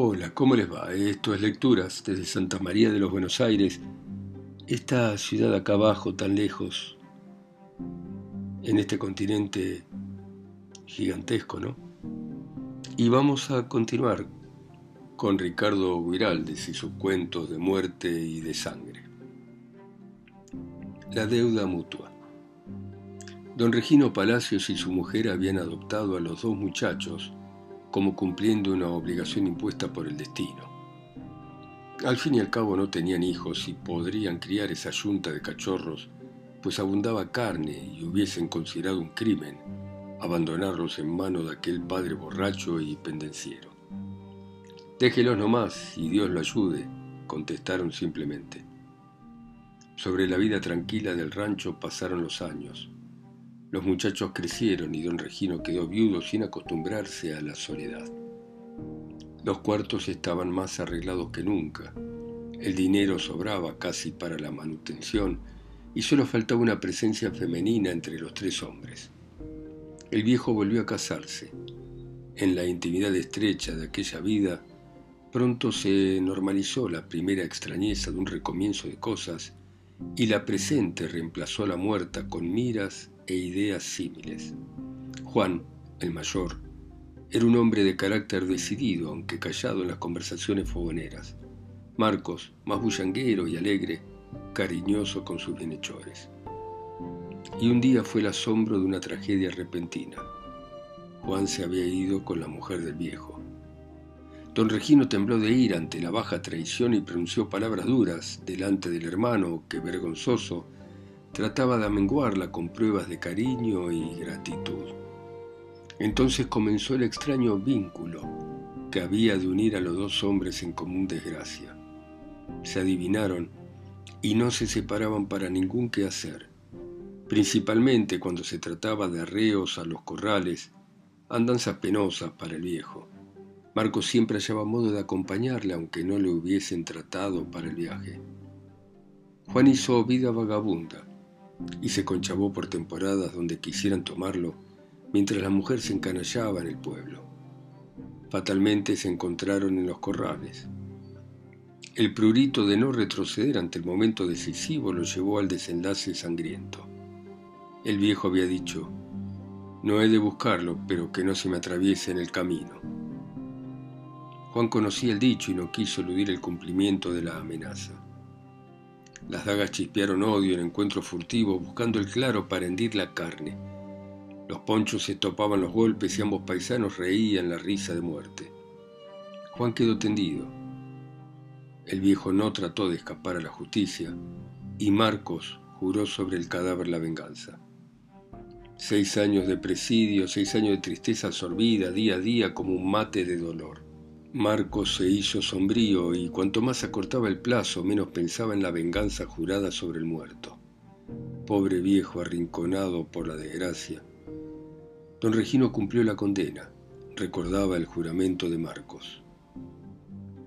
Hola, ¿cómo les va? Esto es Lecturas desde Santa María de los Buenos Aires, esta ciudad acá abajo, tan lejos, en este continente gigantesco, ¿no? Y vamos a continuar con Ricardo Guiraldes y sus cuentos de muerte y de sangre. La deuda mutua. Don Regino Palacios y su mujer habían adoptado a los dos muchachos como cumpliendo una obligación impuesta por el destino. Al fin y al cabo no tenían hijos y podrían criar esa yunta de cachorros, pues abundaba carne y hubiesen considerado un crimen abandonarlos en manos de aquel padre borracho y pendenciero. Déjelos nomás y Dios lo ayude, contestaron simplemente. Sobre la vida tranquila del rancho pasaron los años. Los muchachos crecieron y don Regino quedó viudo sin acostumbrarse a la soledad. Los cuartos estaban más arreglados que nunca. El dinero sobraba casi para la manutención y solo faltaba una presencia femenina entre los tres hombres. El viejo volvió a casarse. En la intimidad estrecha de aquella vida, pronto se normalizó la primera extrañeza de un recomienzo de cosas y la presente reemplazó a la muerta con miras e ideas símiles. Juan, el mayor, era un hombre de carácter decidido, aunque callado en las conversaciones fogoneras. Marcos, más bullanguero y alegre, cariñoso con sus bienhechores. Y un día fue el asombro de una tragedia repentina. Juan se había ido con la mujer del viejo. Don Regino tembló de ira ante la baja traición y pronunció palabras duras delante del hermano que, vergonzoso, trataba de amenguarla con pruebas de cariño y gratitud. Entonces comenzó el extraño vínculo que había de unir a los dos hombres en común desgracia. Se adivinaron y no se separaban para ningún quehacer, principalmente cuando se trataba de arreos a los corrales, andanzas penosas para el viejo. Marco siempre hallaba modo de acompañarle aunque no le hubiesen tratado para el viaje. Juan hizo vida vagabunda, y se conchabó por temporadas donde quisieran tomarlo, mientras la mujer se encanallaba en el pueblo. Fatalmente se encontraron en los corrales. El prurito de no retroceder ante el momento decisivo lo llevó al desenlace sangriento. El viejo había dicho, no he de buscarlo, pero que no se me atraviese en el camino. Juan conocía el dicho y no quiso eludir el cumplimiento de la amenaza. Las dagas chispearon odio en encuentro furtivo, buscando el claro para hendir la carne. Los ponchos se topaban los golpes y ambos paisanos reían la risa de muerte. Juan quedó tendido. El viejo no trató de escapar a la justicia y Marcos juró sobre el cadáver la venganza. Seis años de presidio, seis años de tristeza absorbida día a día como un mate de dolor. Marcos se hizo sombrío y cuanto más acortaba el plazo, menos pensaba en la venganza jurada sobre el muerto. Pobre viejo arrinconado por la desgracia. Don Regino cumplió la condena, recordaba el juramento de Marcos.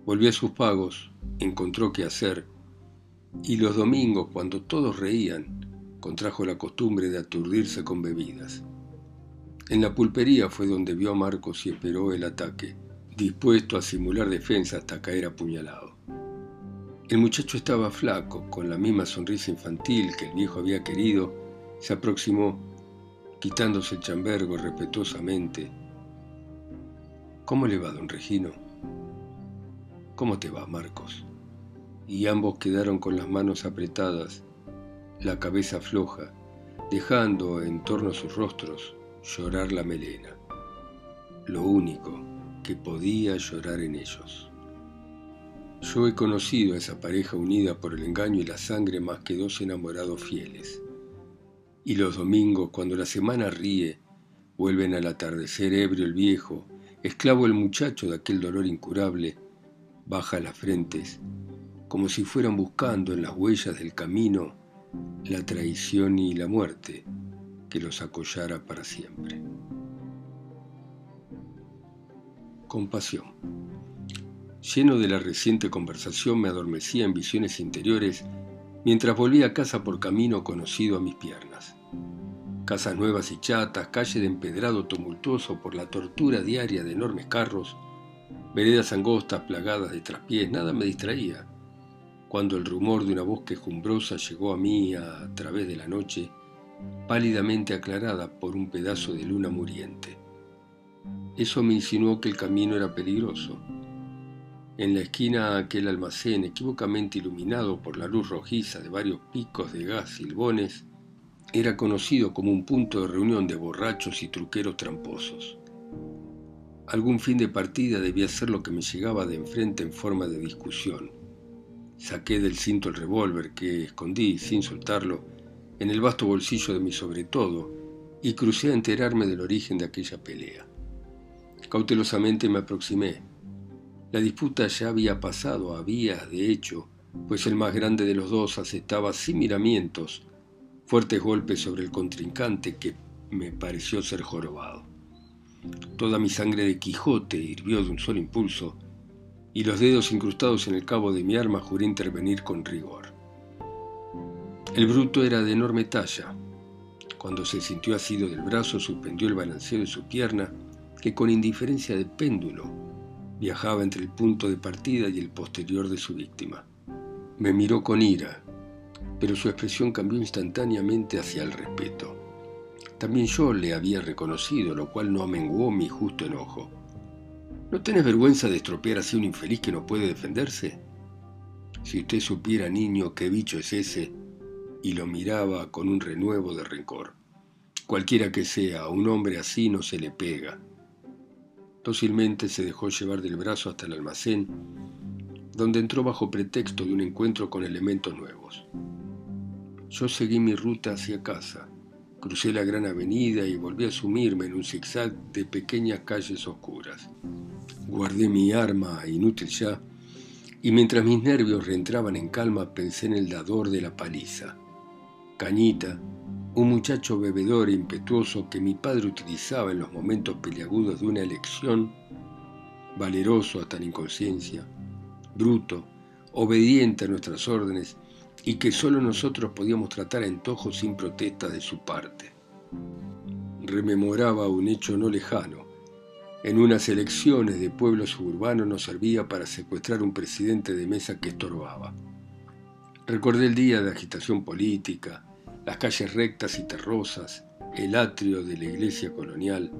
Volvió a sus pagos, encontró qué hacer, y los domingos, cuando todos reían, contrajo la costumbre de aturdirse con bebidas. En la pulpería fue donde vio a Marcos y esperó el ataque dispuesto a simular defensa hasta caer apuñalado. El muchacho estaba flaco, con la misma sonrisa infantil que el viejo había querido, se aproximó, quitándose el chambergo respetuosamente. ¿Cómo le va, don Regino? ¿Cómo te va, Marcos? Y ambos quedaron con las manos apretadas, la cabeza floja, dejando en torno a sus rostros llorar la melena. Lo único que podía llorar en ellos. Yo he conocido a esa pareja unida por el engaño y la sangre más que dos enamorados fieles. Y los domingos, cuando la semana ríe, vuelven al atardecer ebrio el viejo, esclavo el muchacho de aquel dolor incurable, baja las frentes, como si fueran buscando en las huellas del camino la traición y la muerte que los acollara para siempre. Compasión. Lleno de la reciente conversación me adormecía en visiones interiores mientras volvía a casa por camino conocido a mis piernas. Casas nuevas y chatas, calle de empedrado tumultuoso por la tortura diaria de enormes carros, Veredas angostas plagadas de traspiés, nada me distraía. Cuando el rumor de una voz quejumbrosa llegó a mí a través de la noche, pálidamente aclarada por un pedazo de luna muriente. Eso me insinuó que el camino era peligroso. En la esquina aquel almacén, equivocamente iluminado por la luz rojiza de varios picos de gas silbones, era conocido como un punto de reunión de borrachos y truqueros tramposos. Algún fin de partida debía ser lo que me llegaba de enfrente en forma de discusión. Saqué del cinto el revólver que escondí, sin soltarlo, en el vasto bolsillo de mi sobretodo y crucé a enterarme del origen de aquella pelea. Cautelosamente me aproximé. La disputa ya había pasado a vías de hecho, pues el más grande de los dos aceptaba sin miramientos fuertes golpes sobre el contrincante que me pareció ser jorobado. Toda mi sangre de Quijote hirvió de un solo impulso y los dedos incrustados en el cabo de mi arma juré intervenir con rigor. El bruto era de enorme talla. Cuando se sintió asido del brazo, suspendió el balanceo de su pierna, que con indiferencia de péndulo viajaba entre el punto de partida y el posterior de su víctima. Me miró con ira, pero su expresión cambió instantáneamente hacia el respeto. También yo le había reconocido, lo cual no amenguó mi justo enojo. ¿No tenés vergüenza de estropear así a un infeliz que no puede defenderse? Si usted supiera, niño, qué bicho es ese, y lo miraba con un renuevo de rencor. Cualquiera que sea, un hombre así no se le pega. Dócilmente se dejó llevar del brazo hasta el almacén, donde entró bajo pretexto de un encuentro con elementos nuevos. Yo seguí mi ruta hacia casa, crucé la gran avenida y volví a sumirme en un zigzag de pequeñas calles oscuras. Guardé mi arma, inútil ya, y mientras mis nervios reentraban en calma pensé en el dador de la paliza. Cañita, un muchacho bebedor e impetuoso que mi padre utilizaba en los momentos peliagudos de una elección, valeroso hasta la inconsciencia, bruto, obediente a nuestras órdenes y que solo nosotros podíamos tratar a antojo sin protesta de su parte. Rememoraba un hecho no lejano. En unas elecciones de pueblo suburbano nos servía para secuestrar un presidente de mesa que estorbaba. Recordé el día de agitación política, las calles rectas y terrosas, el atrio de la iglesia colonial.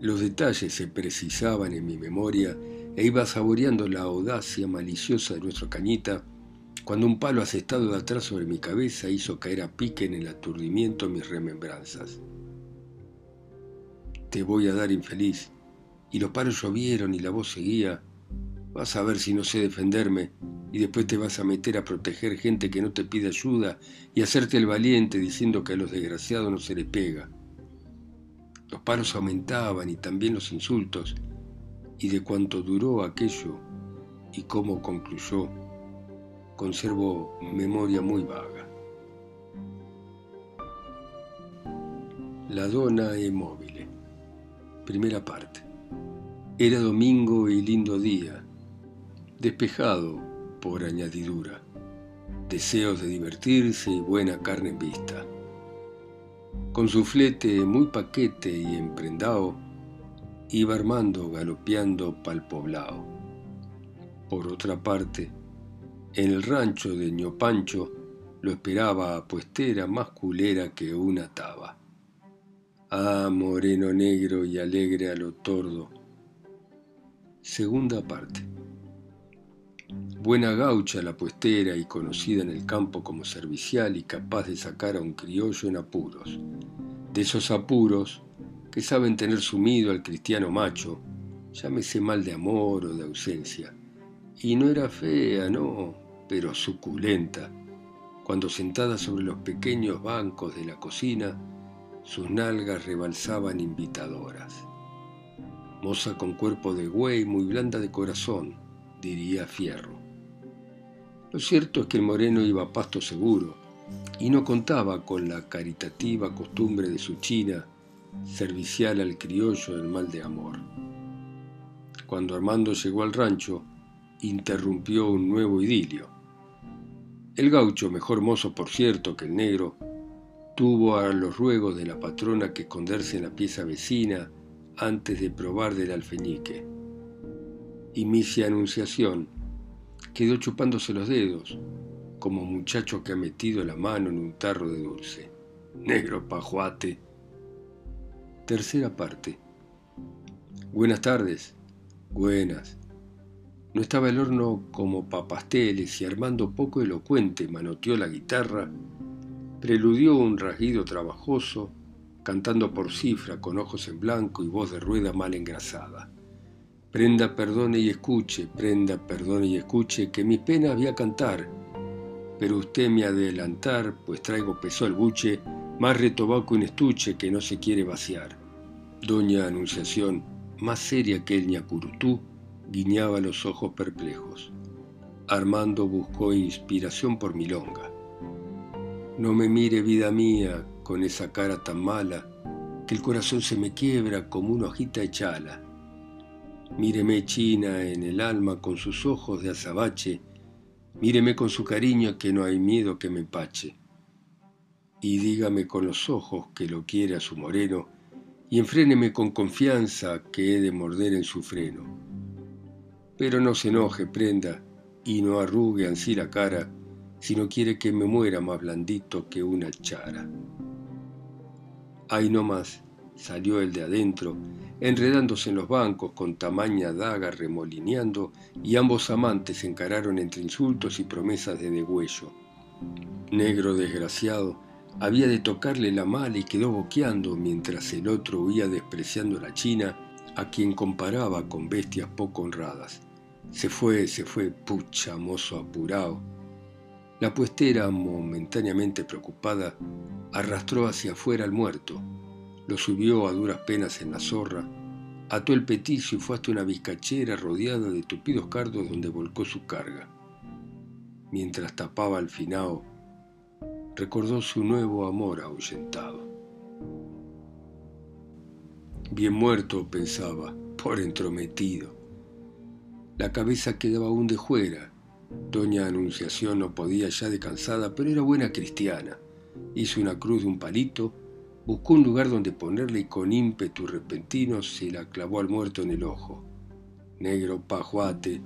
Los detalles se precisaban en mi memoria e iba saboreando la audacia maliciosa de nuestro cañita cuando un palo asestado de atrás sobre mi cabeza hizo caer a pique en el aturdimiento mis remembranzas. Te voy a dar infeliz. Y los palos llovieron y la voz seguía. Vas a ver si no sé defenderme y después te vas a meter a proteger gente que no te pide ayuda y hacerte el valiente diciendo que a los desgraciados no se les pega. Los paros aumentaban y también los insultos, y de cuánto duró aquello y cómo concluyó, conservo memoria muy vaga. La dona e móvil. Primera parte. Era domingo y lindo día, despejado por añadidura, deseos de divertirse y buena carne en vista. Con su flete muy paquete y emprendado, iba armando galopeando pa'l poblao. Por otra parte, en el rancho de Ñopancho lo esperaba a puestera más culera que una taba. Ah, moreno negro y alegre a lo tordo. Segunda parte. Buena gaucha la puestera y conocida en el campo como servicial y capaz de sacar a un criollo en apuros. De esos apuros que saben tener sumido al cristiano macho, llámese mal de amor o de ausencia. Y no era fea, no, pero suculenta. Cuando sentada sobre los pequeños bancos de la cocina, sus nalgas rebalsaban invitadoras. Moza con cuerpo de güey, muy blanda de corazón, diría Fierro. Lo cierto es que el moreno iba a pasto seguro y no contaba con la caritativa costumbre de su china servicial al criollo del mal de amor. Cuando Armando llegó al rancho, interrumpió un nuevo idilio. El gaucho, mejor mozo por cierto que el negro, tuvo a los ruegos de la patrona que esconderse en la pieza vecina antes de probar del alfeñique. Y misia Anunciación quedó chupándose los dedos, como muchacho que ha metido la mano en un tarro de dulce. Negro pajuate. Tercera parte. Buenas tardes. Buenas. No estaba el horno como pa' pasteles y Armando poco elocuente manoteó la guitarra, preludió un rasguido trabajoso, cantando por cifra con ojos en blanco y voz de rueda mal engrasada. Prenda, perdone y escuche, prenda, perdone y escuche, que mi pena había cantar, pero usted me adelantar, pues traigo peso al buche, más retobaco un estuche que no se quiere vaciar. Doña Anunciación, más seria que el ñacurutú, guiñaba los ojos perplejos. Armando buscó inspiración por milonga. No me mire, vida mía, con esa cara tan mala, que el corazón se me quiebra como una hojita de chala. Míreme, China, en el alma con sus ojos de azabache, míreme con su cariño que no hay miedo que me empache. Y dígame con los ojos que lo quiere a su moreno, y enfréneme con confianza que he de morder en su freno pero no se enoje, prenda, y no arrugue ansí la cara, si no quiere que me muera más blandito que una chara. Ahí no más, salió el de adentro, enredándose en los bancos con tamaña daga remolineando, y ambos amantes se encararon entre insultos y promesas de degüello. Negro desgraciado, había de tocarle la mala y quedó boqueando mientras el otro huía despreciando la china, a quien comparaba con bestias poco honradas. Se fue, se fue, pucha, mozo apurado. La puestera, momentáneamente preocupada, arrastró hacia afuera al muerto, lo subió a duras penas en la zorra, ató el peticio y fue hasta una vizcachera rodeada de tupidos cardos donde volcó su carga. Mientras tapaba al finao, recordó su nuevo amor ahuyentado. Bien muerto, pensaba, por entrometido. La cabeza quedaba aún de juera. Doña Anunciación no podía ya de cansada, pero era buena cristiana. Hizo una cruz de un palito, buscó un lugar donde ponerle y con ímpetu repentino se la clavó al muerto en el ojo. Negro pajuate.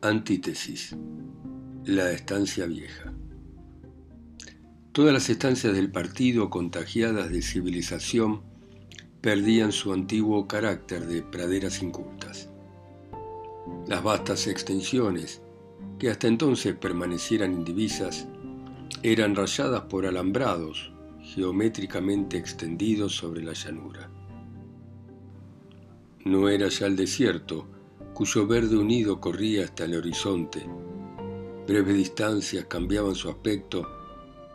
Antítesis. La estancia vieja. Todas las estancias del partido contagiadas de civilización perdían su antiguo carácter de praderas incultas. Las vastas extensiones, que hasta entonces permanecieran indivisas, eran rayadas por alambrados geométricamente extendidos sobre la llanura. No era ya el desierto, cuyo verde unido corría hasta el horizonte. Breves distancias cambiaban su aspecto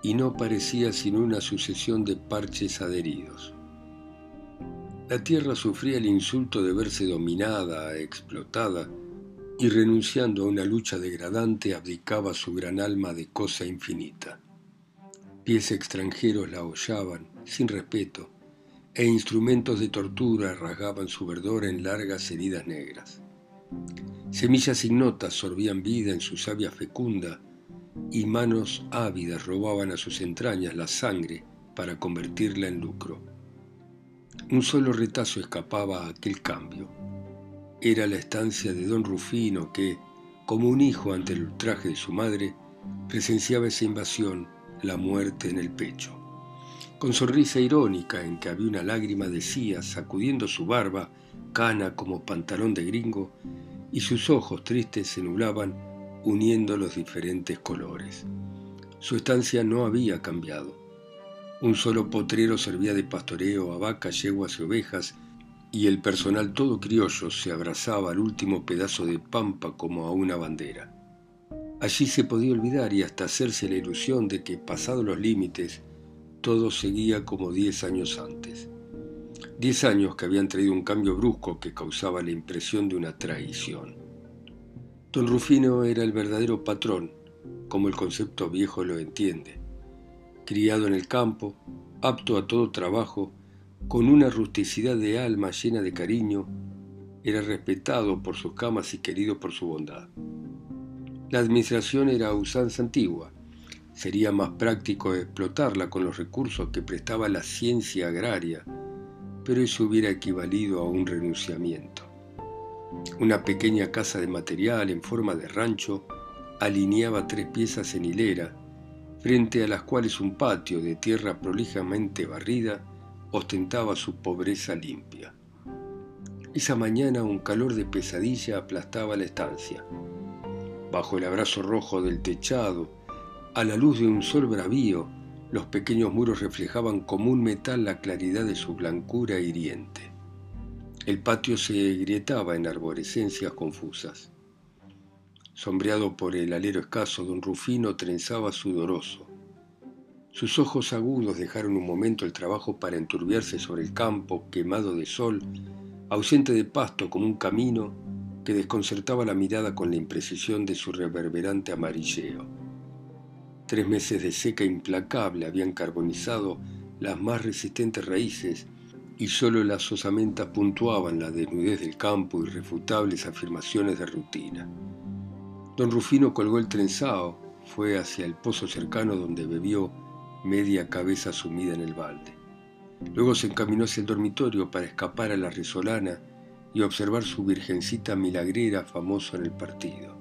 y no parecía sino una sucesión de parches adheridos. La tierra sufría el insulto de verse dominada, explotada, y renunciando a una lucha degradante abdicaba su gran alma de cosa infinita. Pies extranjeros la hollaban, sin respeto, e instrumentos de tortura rasgaban su verdor en largas heridas negras. Semillas ignotas sorbían vida en su savia fecunda, y manos ávidas robaban a sus entrañas la sangre para convertirla en lucro. Un solo retazo escapaba a aquel cambio. Era la estancia de don Rufino que, como un hijo ante el ultraje de su madre, presenciaba esa invasión, la muerte en el pecho. Con sonrisa irónica en que había una lágrima decía, sacudiendo su barba, cana como pantalón de gringo, y sus ojos tristes se nublaban uniendo los diferentes colores. Su estancia no había cambiado. Un solo potrero servía de pastoreo a vacas, yeguas y ovejas, y el personal todo criollo se abrazaba al último pedazo de pampa como a una bandera. Allí se podía olvidar y hasta hacerse la ilusión de que, pasados los límites, todo seguía como diez años antes. Diez años que habían traído un cambio brusco que causaba la impresión de una traición. Don Rufino era el verdadero patrón, como el concepto viejo lo entiende criado en el campo, apto a todo trabajo, con una rusticidad de alma llena de cariño, era respetado por sus camas y querido por su bondad. La administración era usanza antigua. Sería más práctico explotarla con los recursos que prestaba la ciencia agraria, pero eso hubiera equivalido a un renunciamiento. Una pequeña casa de material en forma de rancho alineaba tres piezas en hilera, frente a las cuales un patio de tierra prolijamente barrida ostentaba su pobreza limpia. Esa mañana un calor de pesadilla aplastaba la estancia. Bajo el abrazo rojo del techado, a la luz de un sol bravío, los pequeños muros reflejaban como un metal la claridad de su blancura hiriente. El patio se grietaba en arborescencias confusas. Sombreado por el alero escaso, don Rufino trenzaba sudoroso. Sus ojos agudos dejaron un momento el trabajo para enturbiarse sobre el campo quemado de sol, ausente de pasto como un camino que desconcertaba la mirada con la imprecisión de su reverberante amarilleo. Tres meses de seca implacable habían carbonizado las más resistentes raíces y solo las osamentas puntuaban la desnudez del campo y refutables afirmaciones de rutina. Don Rufino colgó el trenzado, fue hacia el pozo cercano donde bebió media cabeza sumida en el balde. Luego se encaminó hacia el dormitorio para escapar a la resolana y observar su virgencita milagrera famoso en el partido.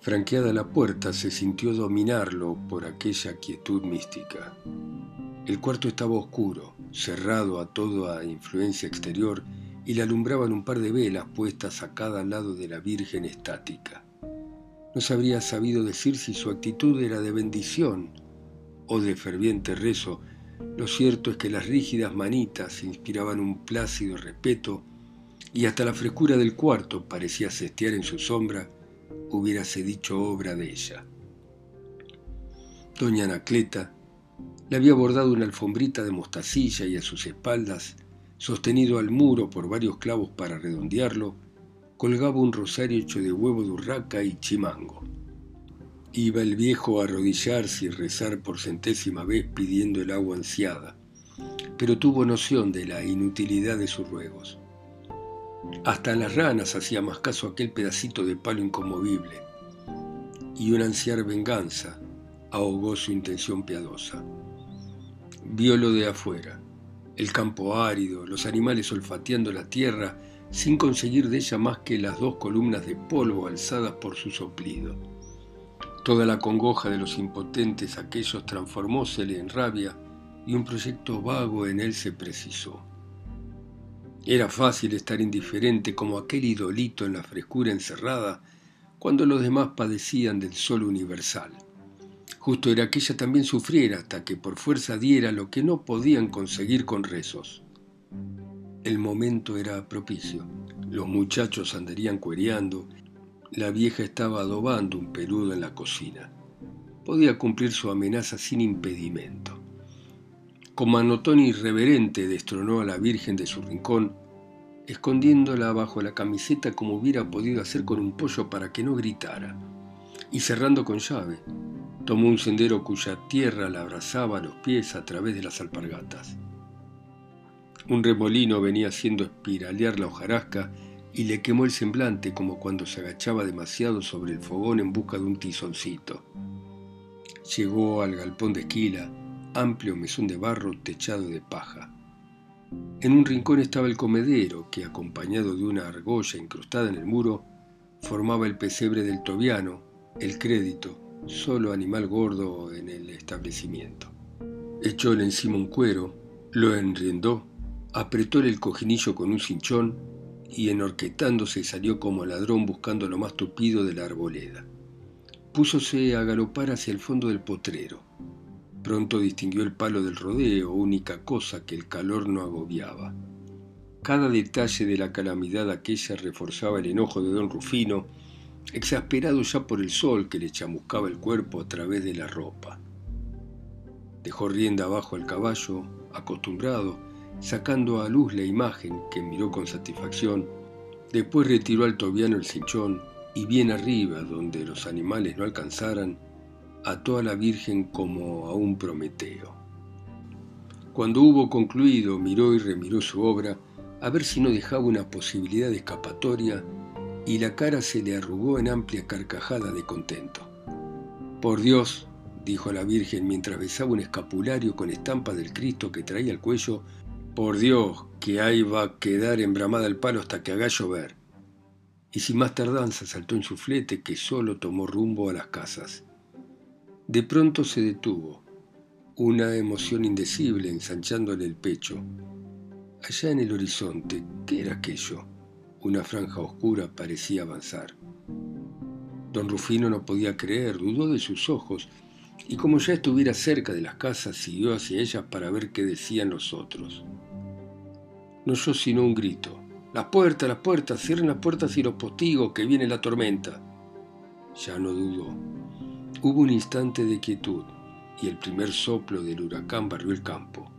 Franqueada la puerta, se sintió dominarlo por aquella quietud mística. El cuarto estaba oscuro, cerrado a toda influencia exterior, y le alumbraban un par de velas puestas a cada lado de la Virgen estática. No se habría sabido decir si su actitud era de bendición o de ferviente rezo. Lo cierto es que las rígidas manitas inspiraban un plácido respeto y hasta la frescura del cuarto parecía sestear en su sombra, hubiérase dicho obra de ella. Doña Anacleta le había bordado una alfombrita de mostacilla y a sus espaldas, sostenido al muro por varios clavos para redondearlo, colgaba un rosario hecho de huevo de urraca y chimango. Iba el viejo a arrodillarse y rezar por centésima vez pidiendo el agua ansiada, pero tuvo noción de la inutilidad de sus ruegos. Hasta las ranas hacía más caso aquel pedacito de palo inconmovible, y una ansiar venganza ahogó su intención piadosa. Vio lo de afuera, el campo árido, los animales olfateando la tierra sin conseguir de ella más que las dos columnas de polvo alzadas por su soplido. Toda la congoja de los impotentes aquellos transformósele en rabia y un proyecto vago en él se precisó. Era fácil estar indiferente como aquel idolito en la frescura encerrada cuando los demás padecían del sol universal. Justo era que ella también sufriera hasta que por fuerza diera lo que no podían conseguir con rezos. El momento era propicio. Los muchachos andarían cuereando. La vieja estaba adobando un peludo en la cocina. Podía cumplir su amenaza sin impedimento. Con manotón irreverente destronó a la Virgen de su rincón, escondiéndola bajo la camiseta como hubiera podido hacer con un pollo para que no gritara, y cerrando con llave, tomó un sendero cuya tierra la abrazaba a los pies a través de las alpargatas. Un remolino venía haciendo espiralear la hojarasca y le quemó el semblante como cuando se agachaba demasiado sobre el fogón en busca de un tizoncito. Llegó al galpón de esquila, amplio mesón de barro techado de paja. En un rincón estaba el comedero, que acompañado de una argolla incrustada en el muro, formaba el pesebre del tobiano, el crédito, solo animal gordo en el establecimiento. Echóle encima un cuero, lo enriendó Apretóle el cojinillo con un cinchón y enorquetándose salió como ladrón buscando lo más tupido de la arboleda. Púsose a galopar hacia el fondo del potrero. Pronto distinguió el palo del rodeo, única cosa que el calor no agobiaba. Cada detalle de la calamidad aquella reforzaba el enojo de don Rufino, exasperado ya por el sol que le chamuscaba el cuerpo a través de la ropa. Dejó rienda abajo al caballo, acostumbrado, sacando a luz la imagen que miró con satisfacción. Después retiró al tobiano el cinchón y bien arriba, donde los animales no alcanzaran, ató a la Virgen como a un Prometeo. Cuando hubo concluido, miró y remiró su obra a ver si no dejaba una posibilidad de escapatoria y la cara se le arrugó en amplia carcajada de contento. Por Dios, dijo la Virgen mientras besaba un escapulario con estampa del Cristo que traía al cuello Por Dios, que ahí va a quedar embramada el palo hasta que haga llover. Y sin más tardanza saltó en su flete que solo tomó rumbo a las casas. De pronto se detuvo, una emoción indecible ensanchándole el pecho. Allá en el horizonte, ¿qué era aquello? Una franja oscura parecía avanzar. Don Rufino no podía creer, dudó de sus ojos, y como ya estuviera cerca de las casas, siguió hacia ellas para ver qué decían los otros. No oyó sino un grito. Las puertas, las puertas, cierren las puertas y los postigos, que viene la tormenta. Ya no dudó. Hubo un instante de quietud y el primer soplo del huracán barrió el campo.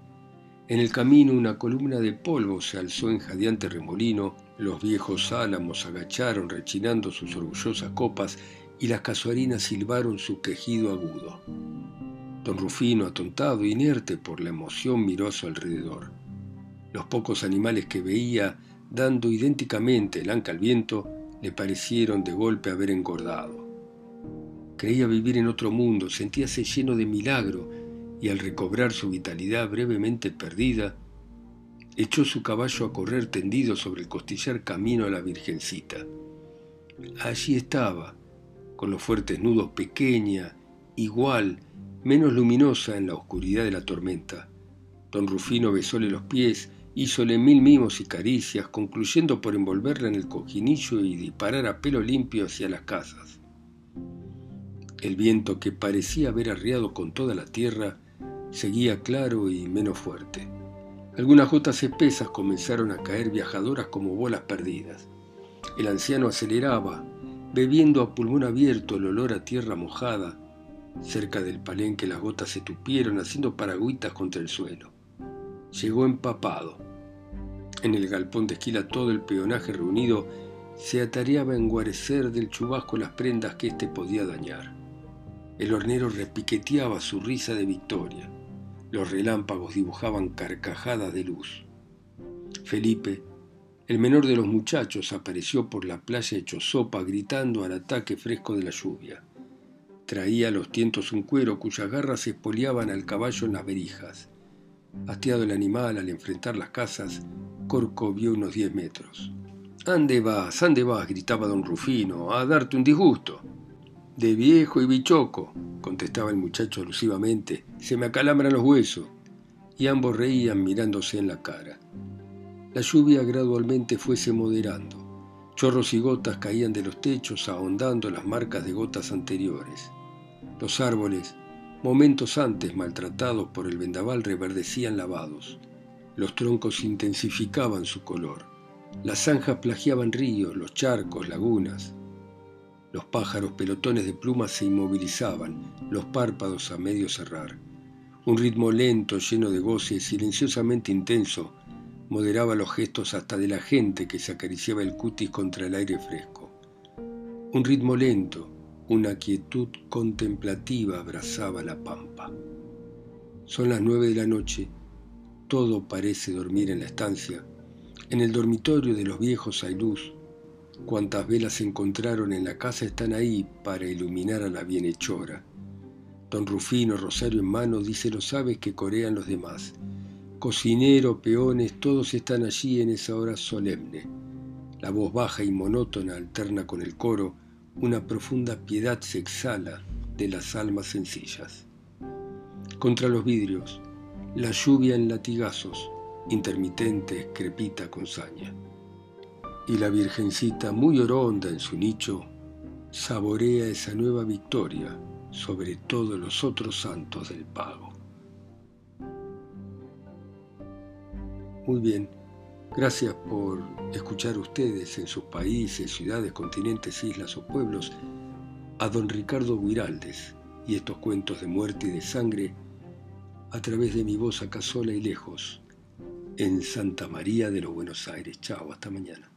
En el camino una columna de polvo se alzó en jadeante remolino, los viejos álamos agacharon rechinando sus orgullosas copas y las casuarinas silbaron su quejido agudo. Don Rufino, atontado, inerte por la emoción, miró a su alrededor. Los pocos animales que veía, dando idénticamente el anca al viento, le parecieron de golpe haber engordado. Creía vivir en otro mundo, sentíase lleno de milagro, y al recobrar su vitalidad brevemente perdida, echó su caballo a correr tendido sobre el costillar camino a la Virgencita. Allí estaba, con los fuertes nudos pequeña, igual, menos luminosa en la oscuridad de la tormenta. Don Rufino besóle los pies, hízole mil mimos y caricias, concluyendo por envolverla en el cojinillo y disparar a pelo limpio hacia las casas. El viento, que parecía haber arriado con toda la tierra, seguía claro y menos fuerte. Algunas gotas espesas comenzaron a caer viajadoras como bolas perdidas. El anciano aceleraba, bebiendo a pulmón abierto el olor a tierra mojada. Cerca del palenque las gotas se tupieron haciendo paragüitas contra el suelo. Llegó empapado. En el galpón de esquila todo el peonaje reunido se atareaba a enguarecer del chubasco las prendas que éste podía dañar. El hornero repiqueteaba su risa de victoria. Los relámpagos dibujaban carcajadas de luz. Felipe, el menor de los muchachos apareció por la playa hecho sopa gritando al ataque fresco de la lluvia. Traía a los tientos un cuero cuyas garras se espoliaban al caballo en las verijas. Hastiado el animal al enfrentar las casas, Corco vio unos diez metros. «¿Ande vas? ¿Ande vas? gritaba don Rufino, a darte un disgusto. De viejo y bichoco, contestaba el muchacho alusivamente, se me acalambran los huesos. Y ambos reían mirándose en la cara. La lluvia gradualmente fuese moderando. Chorros y gotas caían de los techos ahondando las marcas de gotas anteriores. Los árboles, momentos antes maltratados por el vendaval, reverdecían lavados. Los troncos intensificaban su color. Las zanjas plagiaban ríos, los charcos, lagunas. Los pájaros pelotones de plumas se inmovilizaban, los párpados a medio cerrar. Un ritmo lento, lleno de goce, silenciosamente intenso, moderaba los gestos hasta de la gente que se acariciaba el cutis contra el aire fresco. Un ritmo lento, una quietud contemplativa abrazaba la pampa. Son las nueve de la noche, todo parece dormir en la estancia. En el dormitorio de los viejos hay luz. Cuantas velas encontraron en la casa están ahí para iluminar a la bienhechora. Don Rufino, rosario en mano, dice los aves que corean los demás. Cocinero, peones, todos están allí en esa hora solemne. La voz baja y monótona alterna con el coro, una profunda piedad se exhala de las almas sencillas. Contra los vidrios, la lluvia en latigazos, intermitente, crepita con saña. Y la Virgencita, muy oronda en su nicho, saborea esa nueva victoria sobre todos los otros santos del pago. Muy bien, gracias por escuchar ustedes en sus países, ciudades, continentes, islas o pueblos a don Ricardo Guiraldes y estos cuentos de muerte y de sangre a través de mi voz acá sola y lejos en Santa María de los Buenos Aires. Chao, hasta mañana.